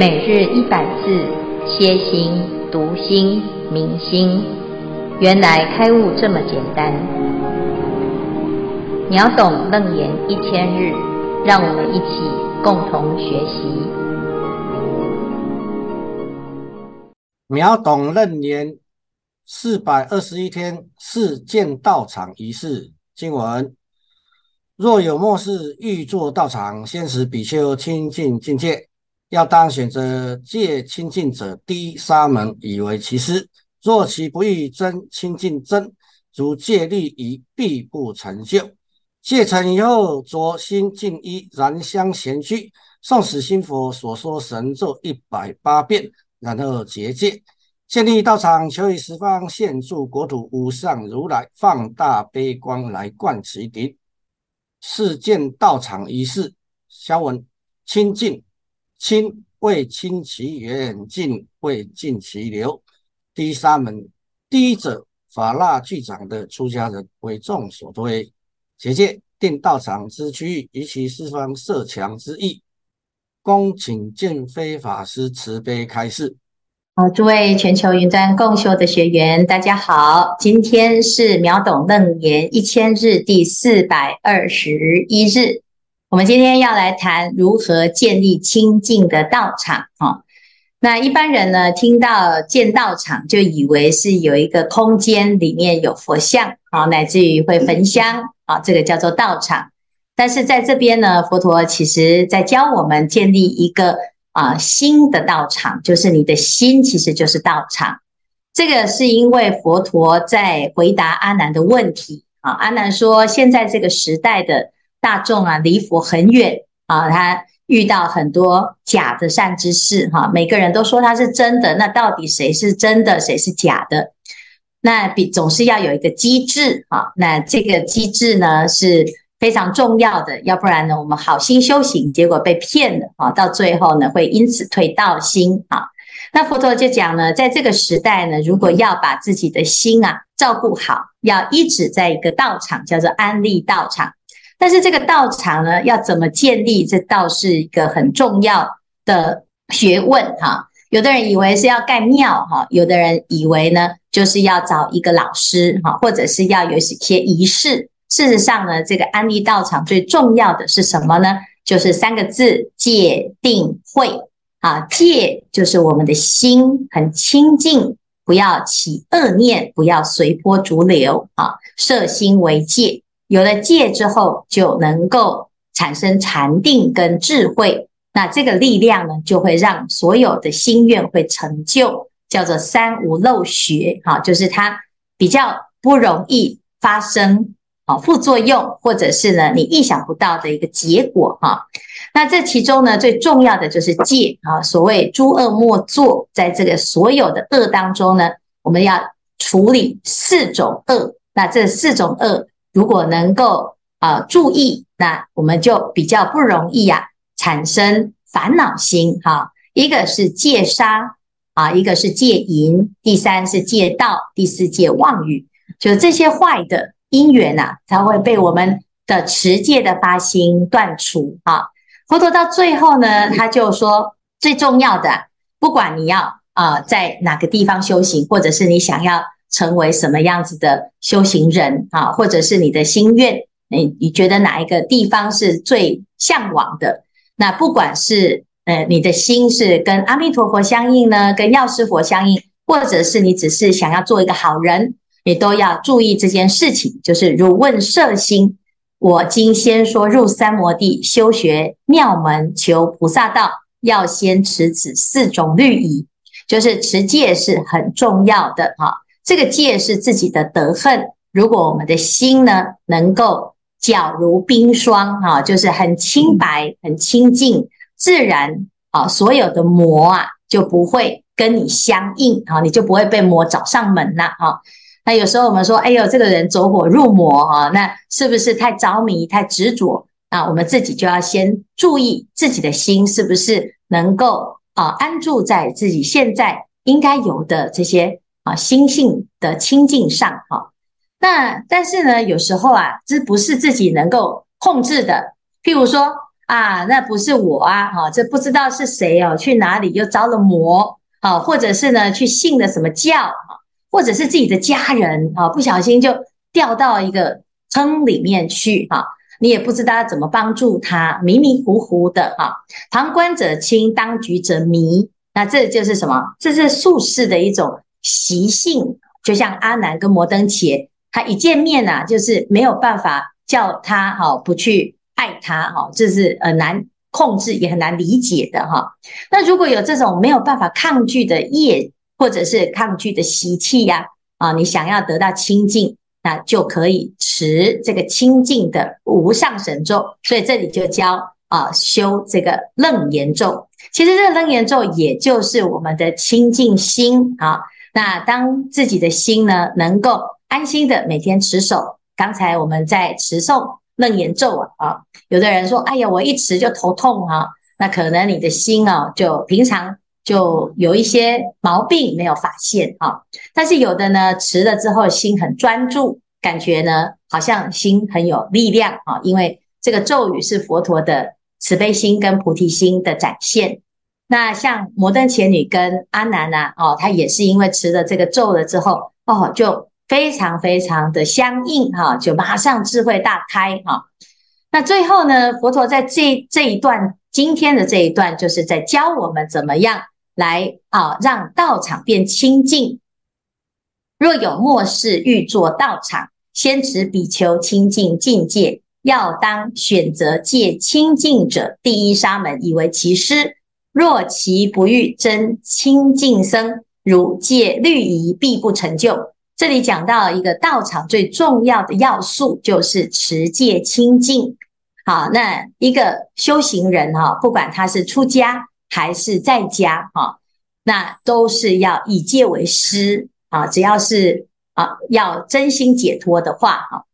每日一百字，歇心、读心、明心，原来开悟这么简单。秒懂楞严一千日，让我们一起共同学习。秒懂楞严四百二十一天，是建道场仪式经文。若有末世欲作道场，先使比丘清净境界。要当选择戒清净者第一沙门以为其师。若其不欲真清净真，如戒律仪必不成就。戒成以后，着新净衣，燃香闲居，诵使心佛所说神咒一百八遍，然后结界。建立道场，求以十方现住国土无上如来放大悲光来灌其顶。是见道场仪式，消文清净。清为清其源，净为净其流。第三门，第一者法腊具掌的出家人为众所推。结界定道场之区域，以其四方设墙之意。恭请见非法师慈悲开示。好，诸位全球云端共修的学员，大家好，今天是秒懂楞严一千日第四百二十一日。我们今天要来谈如何建立清净的道场啊。那一般人呢，听到建道场，就以为是有一个空间里面有佛像啊，乃至于会焚香啊，这个叫做道场。但是在这边呢，佛陀其实在教我们建立一个啊心的道场，就是你的心其实就是道场。这个是因为佛陀在回答阿难的问题啊。阿难说，现在这个时代的。大众啊，离佛很远啊，他遇到很多假的善知识哈，每个人都说他是真的，那到底谁是真的，谁是假的？那比总是要有一个机制啊，那这个机制呢是非常重要的，要不然呢，我们好心修行，结果被骗了啊，到最后呢会因此退道心啊。那佛陀就讲呢，在这个时代呢，如果要把自己的心啊照顾好，要一直在一个道场，叫做安利道场。但是这个道场呢，要怎么建立？这倒是一个很重要的学问哈。有的人以为是要盖庙哈，有的人以为呢，就是要找一个老师哈，或者是要有一些仪式。事实上呢，这个安利道场最重要的是什么呢？就是三个字：戒定慧啊。戒就是我们的心很清净，不要起恶念，不要随波逐流啊，摄心为戒。有了戒之后，就能够产生禅定跟智慧。那这个力量呢，就会让所有的心愿会成就，叫做三无漏学。哈，就是它比较不容易发生啊副作用，或者是呢你意想不到的一个结果。哈，那这其中呢最重要的就是戒啊，所谓诸恶莫作，在这个所有的恶当中呢，我们要处理四种恶。那这四种恶。如果能够啊、注意，那我们就比较不容易呀、啊、产生烦恼心哈。一个是戒杀啊，一个是戒淫，第三是戒盗，第四戒妄语。就这些坏的因缘呐、啊，才会被我们的持戒的发心断除啊。佛陀到最后呢，他就说最重要的，不管你要啊、在哪个地方修行，或者是你想要。成为什么样子的修行人啊，或者是你的心愿，你你觉得哪一个地方是最向往的？那不管是呃你的心是跟阿弥陀佛相应呢，跟药师佛相应，或者是你只是想要做一个好人，你都要注意这件事情。就是如问摄心，我今先说入三摩地修学妙门求菩萨道，要先持此四种律仪，就是持戒是很重要的哈。这个戒是自己的德恨，如果我们的心呢能够皎如冰霜啊，就是很清白、很清净，自然啊，所有的魔啊就不会跟你相应啊，你就不会被魔找上门了啊。那有时候我们说，哎呦，这个人走火入魔啊，那是不是太着迷、太执着啊？我们自己就要先注意自己的心是不是能够啊安住在自己现在应该有的这些。啊，心性的清净上，哈，那但是呢，有时候啊，这不是自己能够控制的。譬如说啊，那不是我啊，哈，这不知道是谁哦，去哪里又着了魔，啊，或者是呢去信了什么教，啊，或者是自己的家人啊，不小心就掉到一个坑里面去，哈，你也不知道怎么帮助他，迷迷糊糊的，哈，旁观者清，当局者迷，那这就是什么？这是术士的一种习性，就像阿难跟摩登伽，他一见面呐，就是没有办法叫他哈不去。爱他哈，这是很难控制，也很难理解的哈。那如果有这种没有办法抗拒的业，或者是抗拒的习气呀，啊，你想要得到清净，那就可以持这个清净的无上神咒。所以这里就教啊，修这个楞严咒。其实这个楞严咒也就是我们的清净心啊。那当自己的心呢，能够安心的每天持守，刚才我们在持诵。楞严咒啊，有的人说，哎呀，我一持就头痛啊，那可能你的心啊，就平常就有一些毛病没有发现啊。但是有的呢，持了之后心很专注，感觉呢好像心很有力量啊，因为这个咒语是佛陀的慈悲心跟菩提心的展现。那像摩登伽女跟阿难啊，哦，他也是因为持了这个咒了之后，哦，就。非常非常的相应哈，就马上智慧大开哈。那最后呢，佛陀在这这一段今天的这一段，就是在教我们怎么样来啊，让道场变清净。若有末世欲作道场，先持比丘清净境界，要当选择戒清净者第一沙门，以为其师。若其不欲真清净僧，如戒律仪，必不成就。这里讲到一个道场最重要的要素，就是持戒清净。好，那一个修行人哈，不管他是出家还是在家哈，那都是要以戒为师啊。只要是啊，要真心解脱的话哈，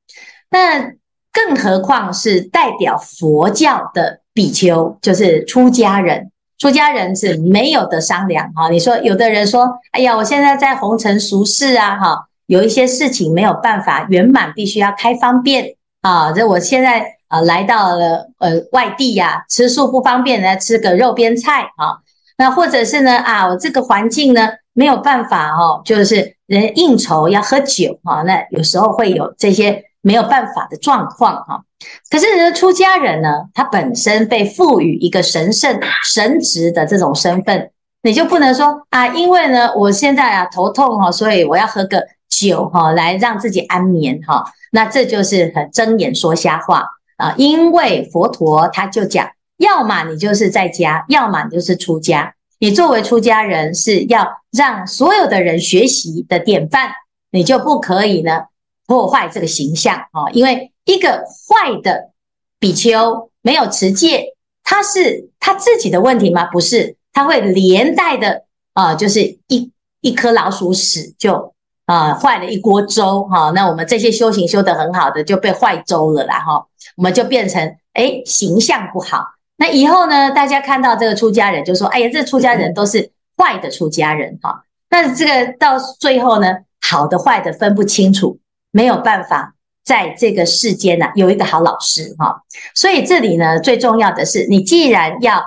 那更何况是代表佛教的比丘，就是出家人。出家人是没有得商量哈。你说有的人说，哎呀，我现在在红尘俗世啊哈。有一些事情没有办法圆满，必须要开方便啊！这我现在啊来到了呃外地呀，吃素不方便，来吃个肉边菜啊。那或者是呢啊，我这个环境呢没有办法哦，就是人应酬要喝酒啊，那有时候会有这些没有办法的状况哈。可是人出家人呢，他本身被赋予一个神圣神职的这种身份，你就不能说啊，因为呢我现在啊头痛哈，所以我要喝个。酒哈，来让自己安眠哈，那这就是很睁眼说瞎话啊！因为佛陀他就讲，要么你就是在家，要么你就是出家。你作为出家人，是要让所有的人学习的典范，你就不可以呢破坏这个形象啊！因为一个坏的比丘没有持戒，他是他自己的问题吗？不是，他会连带的啊，就是一一颗老鼠屎就。啊，坏了一锅粥哈，那我们这些修行修得很好的就被坏粥了啦哈，我们就变成哎形象不好。那以后呢，大家看到这个出家人就说，哎呀，这出家人都是坏的出家人哈。那这个到最后呢，好的坏的分不清楚，没有办法在这个世间呢有一个好老师哈。所以这里呢，最重要的是，你既然要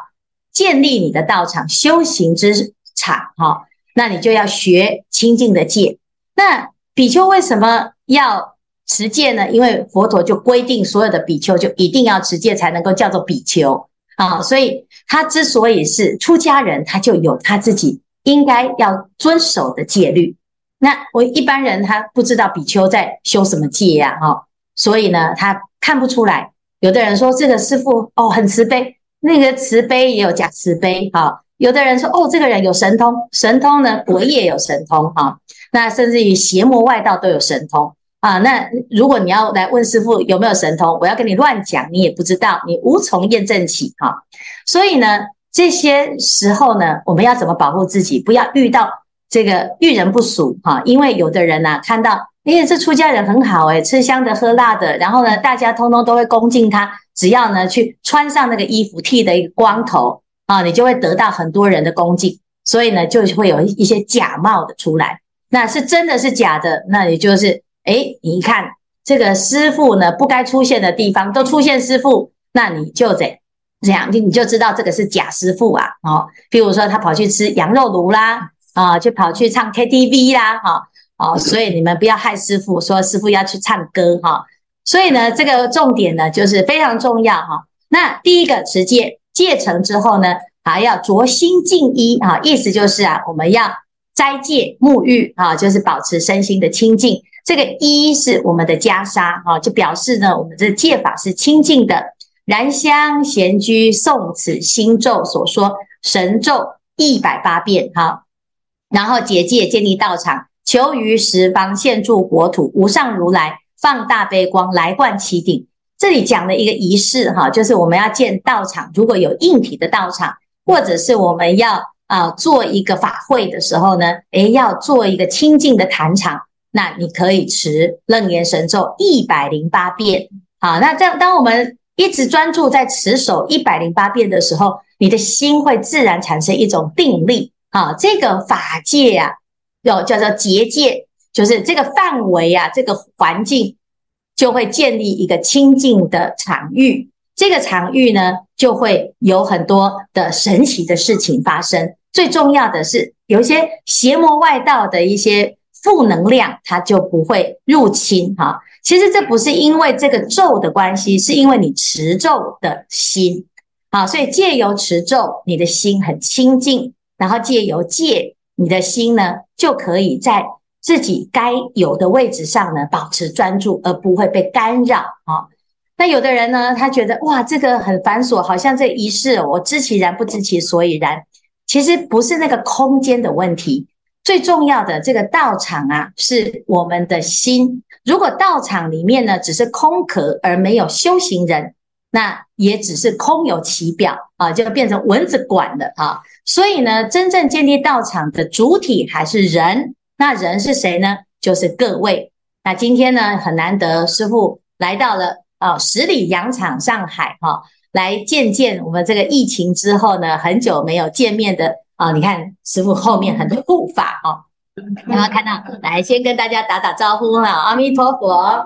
建立你的道场修行之场哈，那你就要学清净的戒。那比丘为什么要持戒呢？因为佛陀就规定，所有的比丘就一定要持戒，才能够叫做比丘啊。所以他之所以是出家人，他就有他自己应该要遵守的戒律。那我一般人他不知道比丘在修什么戒呀，哈，所以呢，他看不出来。有的人说这个师父哦很慈悲，那个慈悲也有假慈悲，哈。有的人说哦这个人有神通，神通呢我也有神通，哈。那甚至于邪魔外道都有神通啊！那如果你要来问师父有没有神通，我要跟你乱讲，你也不知道，你无从验证起哈。所以呢，这些时候呢，我们要怎么保护自己，不要遇到这个遇人不淑哈？因为有的人呐，看到哎，这出家人很好诶，吃香的喝辣的，然后呢，大家通通都会恭敬他，只要呢去穿上那个衣服，剃的一个光头啊，你就会得到很多人的恭敬，所以呢，就会有一些假冒的出来。那是真的是假的，那也就是，哎，你一看这个师父呢，不该出现的地方都出现师父，那你就得这样你就知道这个是假师父啊，哦，比如说他跑去吃羊肉炉啦，啊，就跑去唱 KTV 啦，哈，哦，所以你们不要害师傅，说师傅要去唱歌哈，所以呢，这个重点呢就是非常重要哈。那第一个持戒，戒成之后呢，还要着心净衣啊，意思就是啊，我们要斋戒沐浴啊，就是保持身心的清净。这个衣是我们的袈裟啊，就表示呢，我们这戒法是清净的。燃香闲居诵此心咒所说神咒一百八遍哈，然后结界建立道场，求于十方现住国土，无上如来放大悲光来灌其顶。这里讲的一个仪式哈，就是我们要建道场，如果有硬体的道场，或者是我们要啊做一个法会的时候呢，诶，要做一个清净的坛场，那你可以持楞严神咒一百零八遍。好，那这样当我们一直专注在持守一百零八遍的时候，你的心会自然产生一种定力。啊，这个法界呀，有叫做结界，就是这个范围啊，这个环境。就会建立一个清净的场域，这个场域呢，就会有很多的神奇的事情发生。最重要的是，有一些邪魔外道的一些负能量，它就不会入侵哈。其实这不是因为这个咒的关系，是因为你持咒的心。好，所以借由持咒，你的心很清净，然后借由戒，你的心呢，就可以在。自己该有的位置上呢，保持专注，而不会被干扰啊。那有的人呢，他觉得哇，这个很繁琐，好像这仪式，我知其然，不知其所以然。其实不是那个空间的问题，最重要的这个道场啊，是我们的心。如果道场里面呢，只是空壳而没有修行人，那也只是空有其表啊，就变成蚊子馆了啊。所以呢，真正建立道场的主体还是人。那人是谁呢？就是各位。那今天呢，很难得，师傅来到了啊、十里洋场上海哈、来见见我们这个疫情之后呢，很久没有见面的啊、你看师傅后面很多护法哦，然后看到，来先跟大家打打招呼哈，阿弥陀佛啊，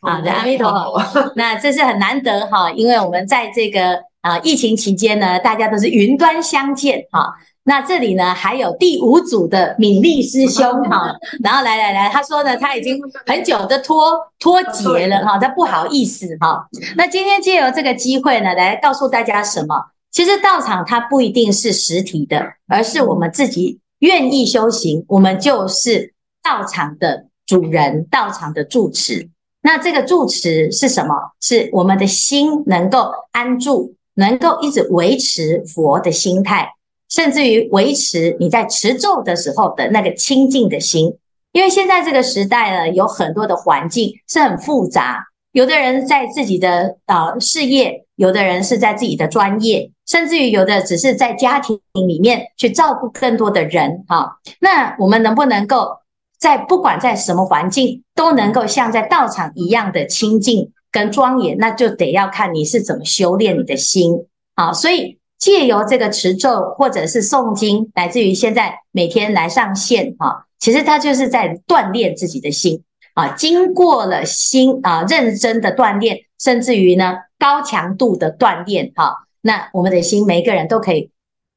好的，阿弥陀佛。那这是很难得哈，因为我们在这个啊疫情期间呢，大家都是云端相见哈。那这里呢，还有第五组的敏丽师兄哈，然后来来来，他说呢，他已经很久的脱脱节了哈，他不好意思哈。那今天借由这个机会呢，来告诉大家什么？其实道场它不一定是实体的，而是我们自己愿意修行，我们就是道场的主人，道场的住持。那这个住持是什么？是我们的心能够安住，能够一直维持佛的心态。甚至于维持你在持咒的时候的那个清净的心，因为现在这个时代呢，有很多的环境是很复杂，有的人在自己的呃事业，有的人是在自己的专业，甚至于有的只是在家庭里面去照顾更多的人哈。那我们能不能够在不管在什么环境，都能够像在道场一样的清净跟庄严？那就得要看你是怎么修炼你的心啊，所以。借由这个持咒或者是诵经，乃至于现在每天来上线哈，其实他就是在锻炼自己的心啊。经过了心啊认真的锻炼，甚至于呢高强度的锻炼哈，那我们的心每一个人都可以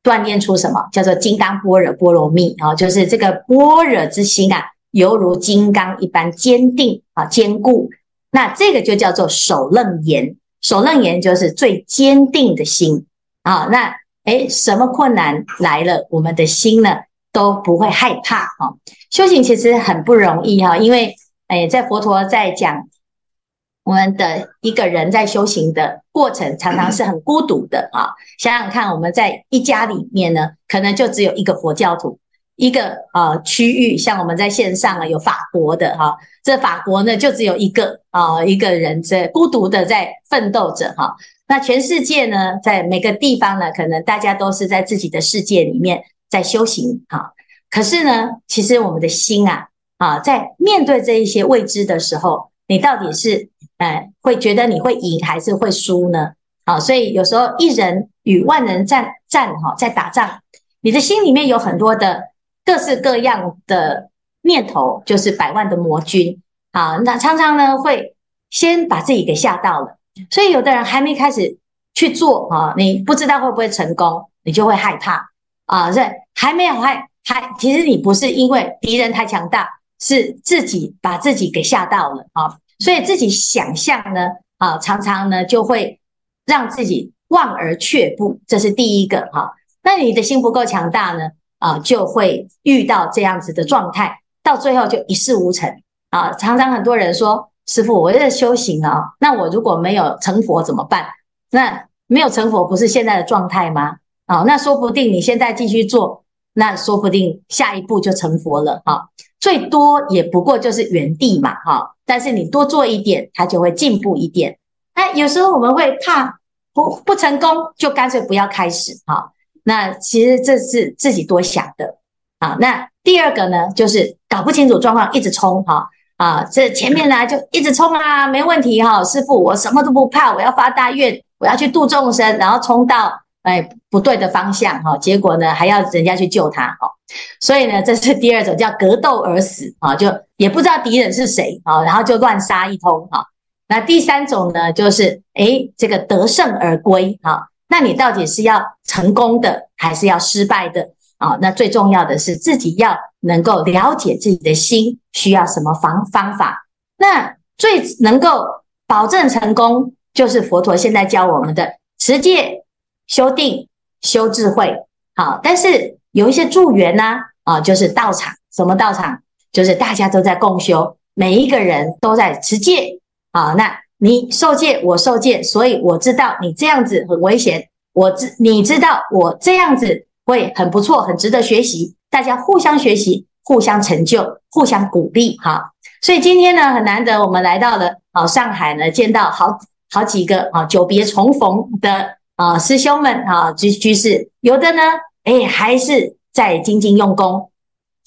锻炼出什么叫做金刚般若波罗蜜啊，就是这个般若之心啊，犹如金刚一般坚定啊坚固。那这个就叫做首楞严，首楞严就是最坚定的心。啊，那诶，什么困难来了，我们的心呢都不会害怕啊。修行其实很不容易哈，因为诶，在佛陀在讲我们的一个人在修行的过程，常常是很孤独的啊。想想看，我们在一家里面呢，可能就只有一个佛教徒，一个呃区域，像我们在线上啊有法国的哈，这法国呢就只有一个啊一个人在孤独的在奋斗着哈。那全世界呢，在每个地方呢，可能大家都是在自己的世界里面在修行哈。可是呢，其实我们的心啊，啊，在面对这一些未知的时候，你到底是呃会觉得你会赢还是会输呢？啊，所以有时候一人与万人战战哈，在打仗，你的心里面有很多的各式各样的念头，就是百万的魔军啊。那常常呢，会先把自己给吓到了。所以，有的人还没开始去做啊，你不知道会不会成功，你就会害怕啊。所以还没有害还，其实你不是因为敌人太强大，是自己把自己给吓到了啊。所以自己想象呢啊，常常呢就会让自己望而却步，这是第一个哈。那你的心不够强大呢啊，就会遇到这样子的状态，到最后就一事无成啊。常常很多人说。师傅，我在修行啊，那我如果没有成佛怎么办？那没有成佛不是现在的状态吗？啊，那说不定你现在继续做，那说不定下一步就成佛了哈。最多也不过就是原地嘛哈。但是你多做一点，它就会进步一点。那有时候我们会怕不不成功，就干脆不要开始哈。那其实这是自己多想的啊。那第二个呢，就是搞不清楚状况，一直冲哈。啊，这前面呢就一直冲啊，没问题哈、师父，我什么都不怕，我要发大愿，我要去度众生，然后冲到哎不对的方向哈、哦，结果呢还要人家去救他哈、哦，所以呢这是第二种叫格斗而死啊，就也不知道敌人是谁啊，然后就乱杀一通哈。那第三种呢就是哎这个得胜而归哈，那你到底是要成功的还是要失败的？啊，那最重要的是自己要能够了解自己的心需要什么方方法。那最能够保证成功，就是佛陀现在教我们的持戒、修定、修智慧。好，但是有一些助缘呢，啊，就是道场。什么道场？就是大家都在共修，每一个人都在持戒。啊，那你受戒，我受戒，所以我知道你这样子很危险。我知你知道我这样子。会很不错，很值得学习，大家互相学习，互相成就，互相鼓励哈。所以今天呢，很难得我们来到了啊上海呢，见到好好几个啊久别重逢的啊师兄们啊居居士，有的呢哎还是在精进用功，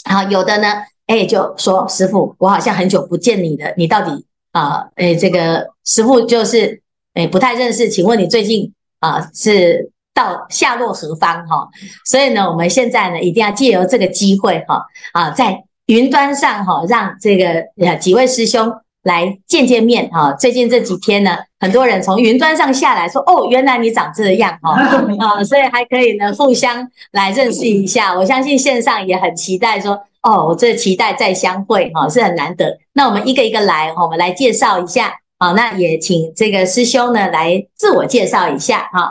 啊有的呢哎就说师父，我好像很久不见你了，你到底啊哎这个师父就是哎不太认识，请问你最近啊是？到下落何方哈？所以呢，我们现在呢，一定要借由这个机会哈啊，在云端上哈，让这个呃几位师兄来见见面哈。最近这几天呢，很多人从云端上下来说，哦，原来你长这样哈啊，所以还可以呢互相来认识一下。我相信线上也很期待说，哦，我这期待再相会哈，是很难得。那我们一个一个来哈，我们来介绍一下。好，那也请这个师兄呢来自我介绍一下哈。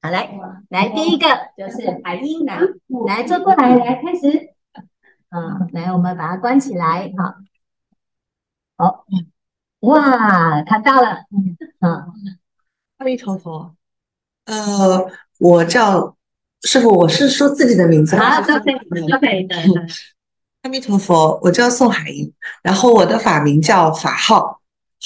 好，来，来，第一个就是海英，来，来坐过来，来开始，嗯，来，我们把它关起来，好，好，哇，看到了，嗯，阿弥陀佛，呃，我叫师傅，我是说自己的名字，啊，都可以，都可以的，阿弥陀佛，我叫宋海英，然后我的法名叫法号。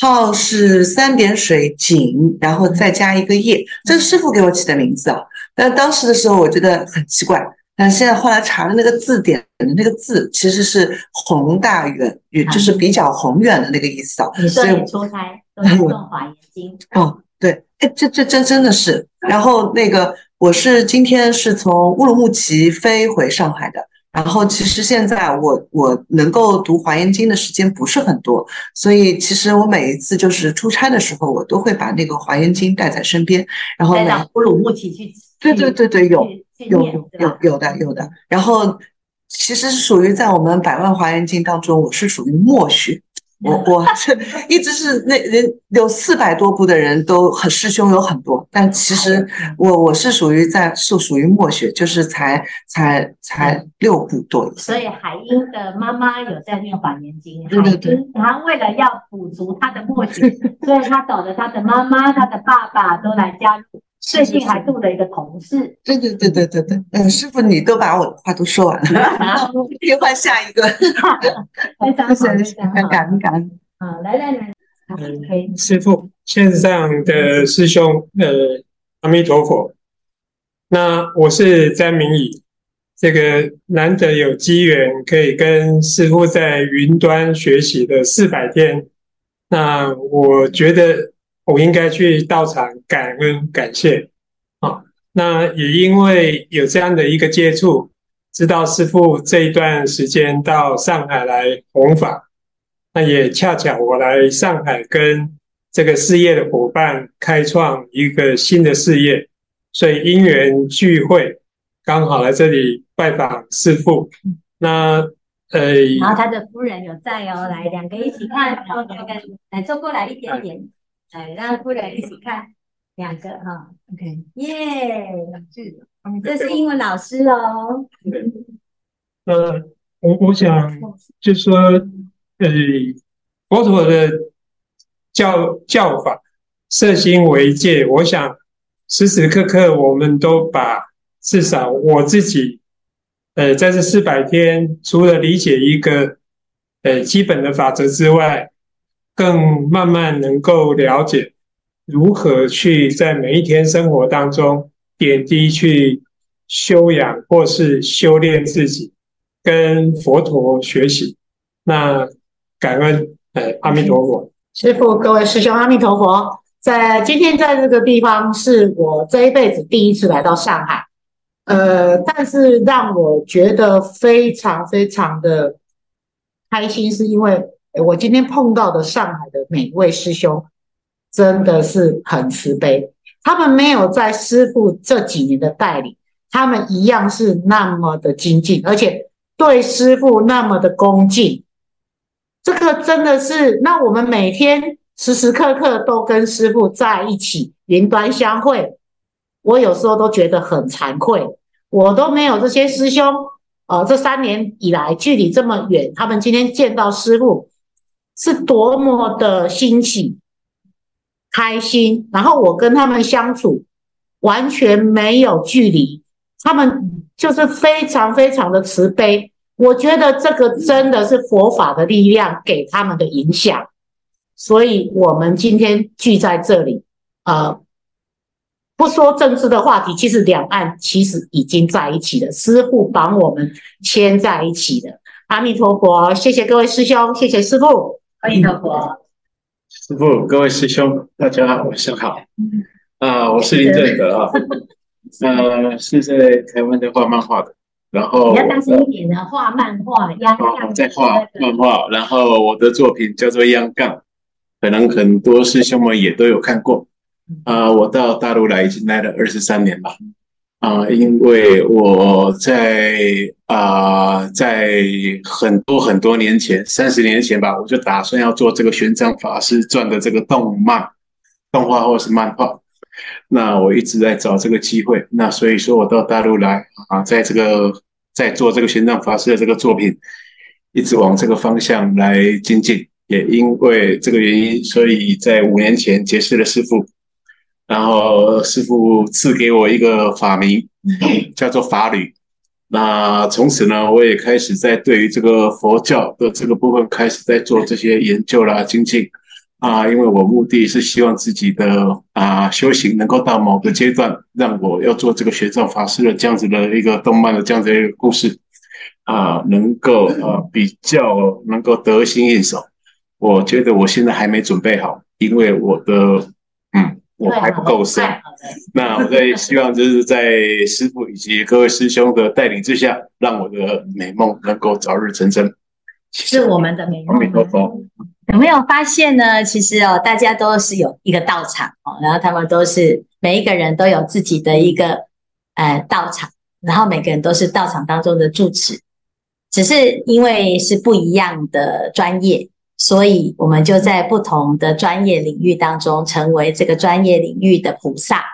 号是三点水井，然后再加一个叶，这是师傅给我起的名字啊。但当时的时候我觉得很奇怪，但现在后来查了那个字典的那个字，其实是宏大远，也就是比较宏远的那个意思啊。你说你出差都华严经？哦，对，哎，这这真真的是。然后那个我是今天是从乌鲁木齐飞回上海的。然后其实现在我我能够读华严经的时间不是很多，所以其实我每一次就是出差的时候，我都会把那个华严经带在身边，然后呢，乌鲁木齐去，对对对对，有有有有有的有的。然后其实是属于在我们百万华严经当中，我是属于默学。我 我是一直是那人有四百多部的人都很师兄有很多，但其实 我我是属于在是属于默学，就是才才才六部多。所以海英的妈妈有在念华严经，对对对，他为了要补足她的默学，所以她找了她的妈妈、她的爸爸都来加入。最近还度了一个同事，对对对对对对，嗯，师傅你都把我的话都说完了，可以换下一个，非常 感恩感恩，好，来来来，嗯，师傅线上的师兄，呃，阿弥陀佛，那我是詹明宇，这个难得有机缘可以跟师傅在云端学习的四百天，那我觉得。我应该去到场感恩感谢，啊，那也因为有这样的一个接触，知道师父这一段时间到上海来弘法，那也恰巧我来上海跟这个事业的伙伴，开创一个新的事业，所以因缘聚会，刚好来这里拜访师父。那呃，然后他的夫人有在哦，来两个一起看，然后两个来坐过来一点点，来让夫人一起看，两个哈，OK，耶，这是英文老师哦。呃，我我想就说，呃，佛陀的教教法，色心为戒，我想时时刻刻我们都把至少我自己，呃，在这四百天，除了理解一个呃基本的法则之外，更慢慢能够了解如何去在每一天生活当中点滴去修养或是修炼自己。跟佛陀学习，那感恩呃阿弥陀佛，师父，各位师兄，阿弥陀佛。在今天在这个地方，是我这一辈子第一次来到上海，呃，但是让我觉得非常非常的开心，是因为我今天碰到的上海的每一位师兄，真的是很慈悲，他们没有在师父这几年的带领，他们一样是那么的精进，而且。对师父那么的恭敬，这个真的是，那我们每天时时刻刻都跟师父在一起，云端相会。我有时候都觉得很惭愧，我都没有这些师兄，呃，这三年以来距离这么远，他们今天见到师傅是多么的欣喜、开心。然后我跟他们相处完全没有距离，他们就是非常非常的慈悲。我觉得这个真的是佛法的力量给他们的影响，所以我们今天聚在这里，呃，不说政治的话题，其实两岸其实已经在一起了，师父帮我们牵在一起的。阿弥陀佛，谢谢各位师兄，谢谢师父。阿弥陀佛，师傅，各位师兄，大家晚上好。啊，我是林正德啊，呃，是在台湾在画漫画的。然后，你要大声一点的画漫画，央杠在画漫画。然后我的作品叫做《央杠》，可能很多师兄们也都有看过。啊、呃，我到大陆来已经来了二十三年了。啊、因为我在啊、在很多很多年前，三十年前吧，我就打算要做这个玄奘法师传的这个动漫、动画或是漫画。那我一直在找这个机会，那所以说我到大陆来啊，在这个在做这个玄奘法师的这个作品，一直往这个方向来精进。也因为这个原因，所以在五年前结识了师傅，然后师傅赐给我一个法名，叫做法侣。那从此呢，我也开始在对于这个佛教的这个部分开始在做这些研究啦、精进。啊，因为我目的是希望自己的啊修行能够到某个阶段，让我要做这个玄奘法师的这样子的一个动漫的这样子的一个故事，啊，能够啊比较能够得心应手。我觉得我现在还没准备好，因为我的嗯我还不够深。那我在希望就是在师傅以及各位师兄的带领之下，让我的美梦能够早日成真。是我们的美梦。有没有发现呢？其实哦，大家都是有一个道场哦，然后他们都是每一个人都有自己的一个呃道场，然后每个人都是道场当中的住持，只是因为是不一样的专业，所以我们就在不同的专业领域当中成为这个专业领域的菩萨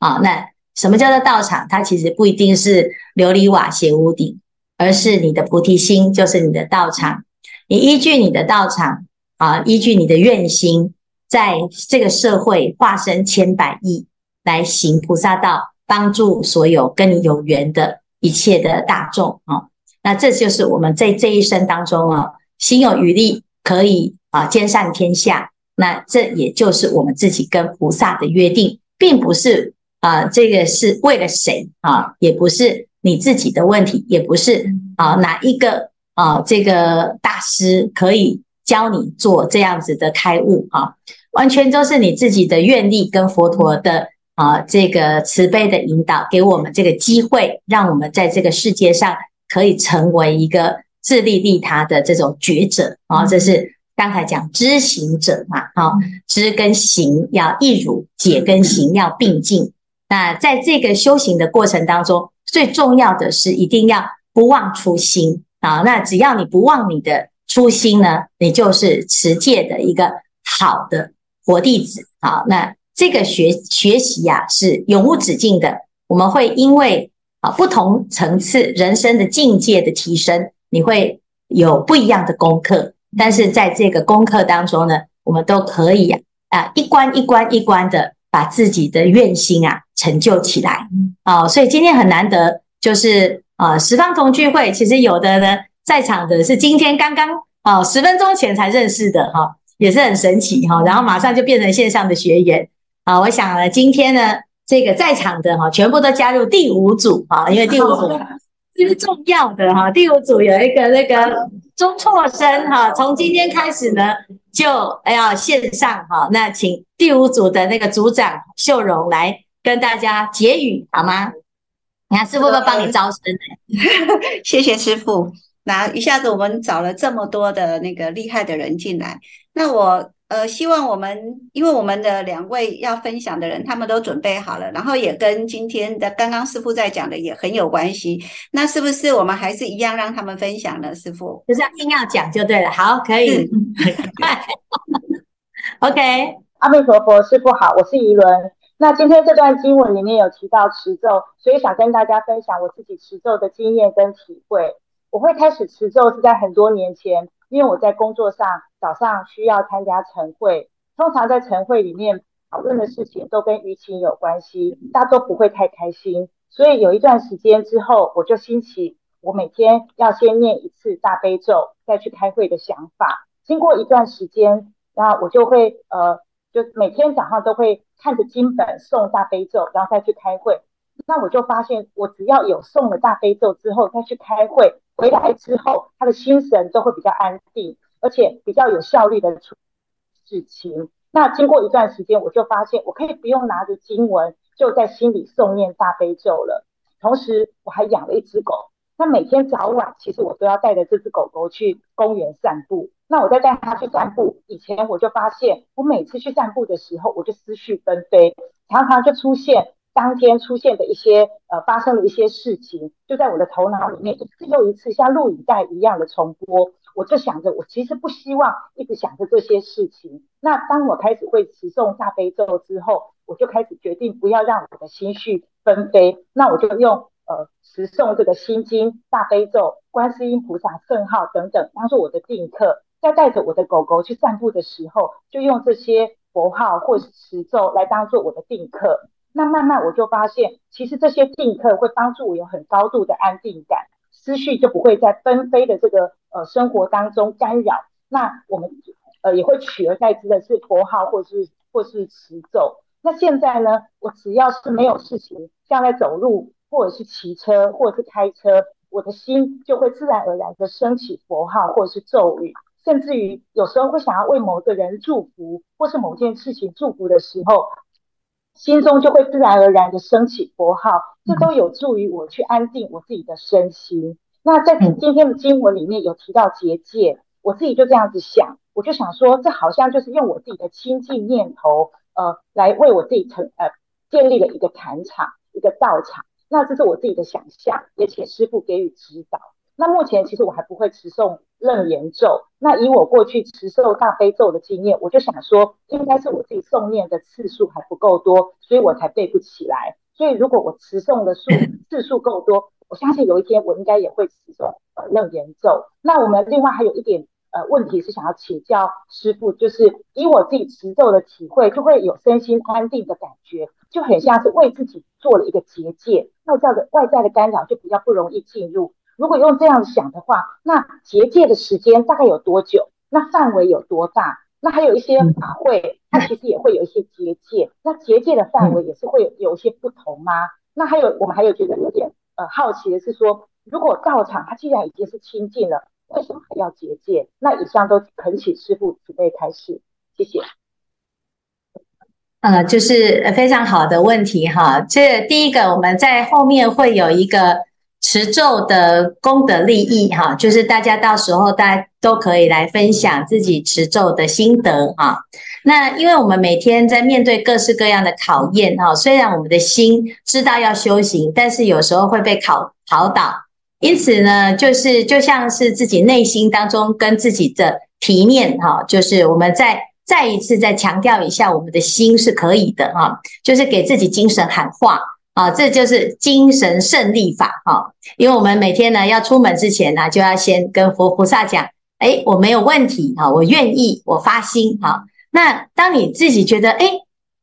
啊。那什么叫做道场？它其实不一定是琉璃瓦、斜屋顶，而是你的菩提心，就是你的道场。你依据你的道场。啊，依据你的愿心，在这个社会化身千百亿来行菩萨道，帮助所有跟你有缘的一切的大众啊。那这就是我们在这一生当中啊，心有余力可以啊兼善天下。那这也就是我们自己跟菩萨的约定，并不是啊这个是为了谁啊，也不是你自己的问题，也不是啊哪一个啊这个大师可以。教你做这样子的开悟啊，完全都是你自己的愿力跟佛陀的啊这个慈悲的引导，给我们这个机会，让我们在这个世界上可以成为一个自利利他的这种觉者啊，这是刚才讲知行者嘛，哈，知跟行要一如，解跟行要并进。那在这个修行的过程当中，最重要的是一定要不忘初心啊。那只要你不忘你的初心呢，你就是持戒的一个好的活弟子。好，那这个学学习呀、啊、是永无止境的。我们会因为啊不同层次人生的境界的提升，你会有不一样的功课。但是在这个功课当中呢，我们都可以啊一关一关一关的把自己的愿心啊成就起来啊。所以今天很难得，就是啊十方同聚会，其实有的呢在场的是今天刚刚啊十分钟前才认识的哈，也是很神奇哈。然后马上就变成线上的学员啊。我想呢，今天呢这个在场的哈全部都加入第五组啊，因为第五组。这是重要的哈，第五组有一个那个中辍生哈，从今天开始呢就要线上哈，那请第五组的那个组长秀荣来跟大家结语好吗？你看师父会帮你招生呢，谢谢师傅。那一下子我们找了这么多的那个厉害的人进来，那我。呃，希望我们，因为我们的两位要分享的人，他们都准备好了，然后也跟今天的刚刚师傅在讲的也很有关系。那是不是我们还是一样让他们分享呢？师傅就是要硬要讲就对了。好，可以。OK，阿弥陀佛，师傅好，我是怡伦。那今天这段经文里面有提到持咒，所以想跟大家分享我自己持咒的经验跟体会。我会开始持咒是在很多年前。因为我在工作上早上需要参加晨会，通常在晨会里面讨论的事情都跟舆情有关系，大家都不会太开心。所以有一段时间之后，我就兴起我每天要先念一次大悲咒，再去开会的想法。经过一段时间，然后我就会呃，就每天早上都会看着经本送大悲咒，然后再去开会。那我就发现，我只要有送了大悲咒之后再去开会，回来之后他的心神都会比较安定，而且比较有效率的处事情。那经过一段时间，我就发现我可以不用拿着经文就在心里诵念大悲咒了。同时，我还养了一只狗，那每天早晚其实我都要带着这只狗狗去公园散步。那我在带它去散步以前，我就发现我每次去散步的时候，我就思绪纷飞，常常就出现。当天出现的一些呃，发生的一些事情，就在我的头脑里面一次又一次像录影带一样的重播。我就想着，我其实不希望一直想着这些事情。那当我开始会持诵大悲咒之后，我就开始决定不要让我的心绪纷飞。那我就用呃持诵这个心经、大悲咒、观世音菩萨圣号等等当做我的定课。在带着我的狗狗去散步的时候，就用这些佛号或是持咒来当做我的定课。那慢慢我就发现，其实这些定课会帮助我有很高度的安定感，思绪就不会在纷飞的这个呃生活当中干扰。那我们呃也会取而代之的是佛号或是或是持咒。那现在呢，我只要是没有事情，像在走路或者是骑车或者是开车，我的心就会自然而然的升起佛号或者是咒语，甚至于有时候会想要为某个人祝福或是某件事情祝福的时候。心中就会自然而然的升起佛号，这都有助于我去安定我自己的身心。那在今天的经文里面有提到结界，我自己就这样子想，我就想说，这好像就是用我自己的清净念头，呃，来为我自己成呃建立了一个坛场，一个道场。那这是我自己的想象，也请师父给予指导。那目前其实我还不会持诵楞严咒。那以我过去持诵大悲咒的经验，我就想说，应该是我自己诵念的次数还不够多，所以我才背不起来。所以如果我持诵的数次数够多，我相信有一天我应该也会持诵呃楞严咒。那我们另外还有一点呃问题是想要请教师傅，就是以我自己持咒的体会，就会有身心安定的感觉，就很像是为自己做了一个结界，那这样的外在的干扰就比较不容易进入。如果用这样想的话，那结界的时间大概有多久？那范围有多大？那还有一些法会，它其实也会有一些结界。那结界的范围也是会有有一些不同吗？那还有我们还有觉得有点呃好奇的是说，如果道场它既然已经是清净了，为什么还要结界？那以上都恳请师父慈悲开始，谢谢。呃，就是非常好的问题哈。这第一个我们在后面会有一个。持咒的功德利益哈，就是大家到时候大家都可以来分享自己持咒的心得啊。那因为我们每天在面对各式各样的考验哈，虽然我们的心知道要修行，但是有时候会被考考倒。因此呢，就是就像是自己内心当中跟自己的体面哈，就是我们再再一次再强调一下，我们的心是可以的哈，就是给自己精神喊话。啊，这就是精神胜利法哈，因为我们每天呢要出门之前呢，就要先跟佛菩萨讲，哎，我没有问题哈，我愿意，我发心哈。那当你自己觉得哎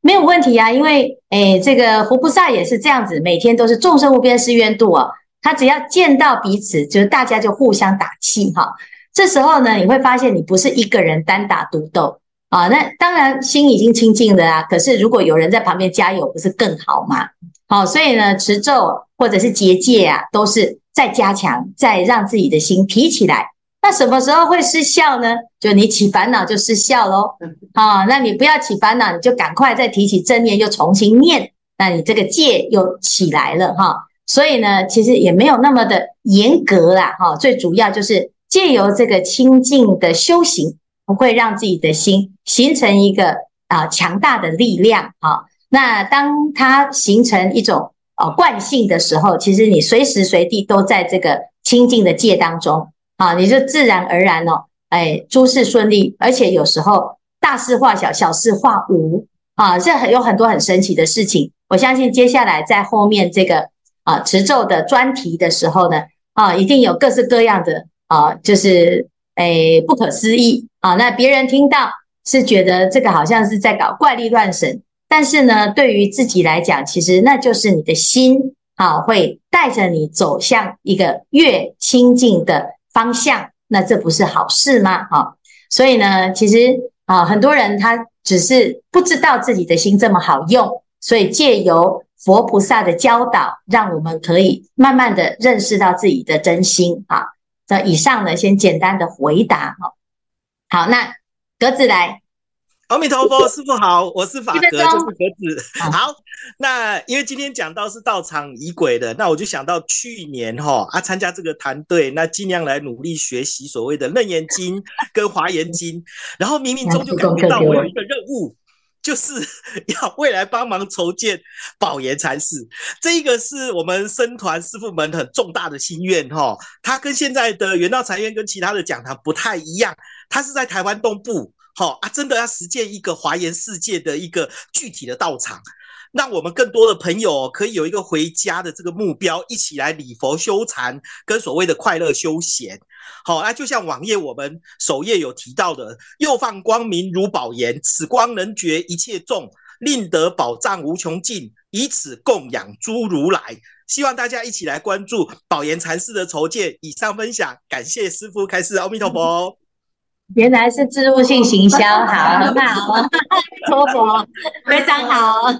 没有问题啊，因为哎这个佛菩萨也是这样子，每天都是众生无边誓愿度哦，他只要见到彼此，就是大家就互相打气哈。这时候呢，你会发现你不是一个人单打独斗啊，那当然心已经清净了啊，可是如果有人在旁边加油，不是更好吗？好，所以呢，持咒或者是结界啊，都是在加强，在让自己的心提起来。那什么时候会失效呢？就你起烦恼就失效喽。好，那你不要起烦恼，你就赶快再提起正念，又重新念，那你这个戒又起来了哈。所以呢，其实也没有那么的严格啦。哈，最主要就是借由这个清净的修行，不会让自己的心形成一个啊强大的力量。哈。那当它形成一种呃惯性的时候，其实你随时随地都在这个清净的界当中啊，你就自然而然哦，哎，诸事顺利，而且有时候大事化小，小事化无啊，这很有很多很神奇的事情。我相信接下来在后面这个啊持咒的专题的时候呢，啊，一定有各式各样的啊，就是哎不可思议啊，那别人听到是觉得这个好像是在搞怪力乱神。但是呢，对于自己来讲，其实那就是你的心啊，会带着你走向一个越清净的方向。那这不是好事吗？啊，所以呢，其实啊，很多人他只是不知道自己的心这么好用，所以借由佛菩萨的教导，让我们可以慢慢的认识到自己的真心啊。这以上呢，先简单的回答哈。好，那格子来。阿弥陀佛，师傅好，我是法格，就是格子。好，那因为今天讲到是道场仪轨的，那我就想到去年哈啊参加这个团队，那尽量来努力学习所谓的楞严经 跟华严经，然后冥冥中就感觉到我有一个任务，就是要未来帮忙筹建宝岩禅寺。这一个是我们僧团师傅们很重大的心愿哈，它跟现在的元道禅院跟其他的讲堂不太一样，它是在台湾东部。好啊，真的要实践一个华严世界的一个具体的道场，让我们更多的朋友可以有一个回家的这个目标，一起来礼佛修禅，跟所谓的快乐休闲。好，那就像网页我们首页有提到的，又放光明如宝岩，此光能觉一切众，令得宝藏无穷尽，以此供养诸如来。希望大家一起来关注宝岩禅寺的筹建。以上分享，感谢师父开示，阿弥陀佛。原来是植入性行销，好，很好，托佛，非常好。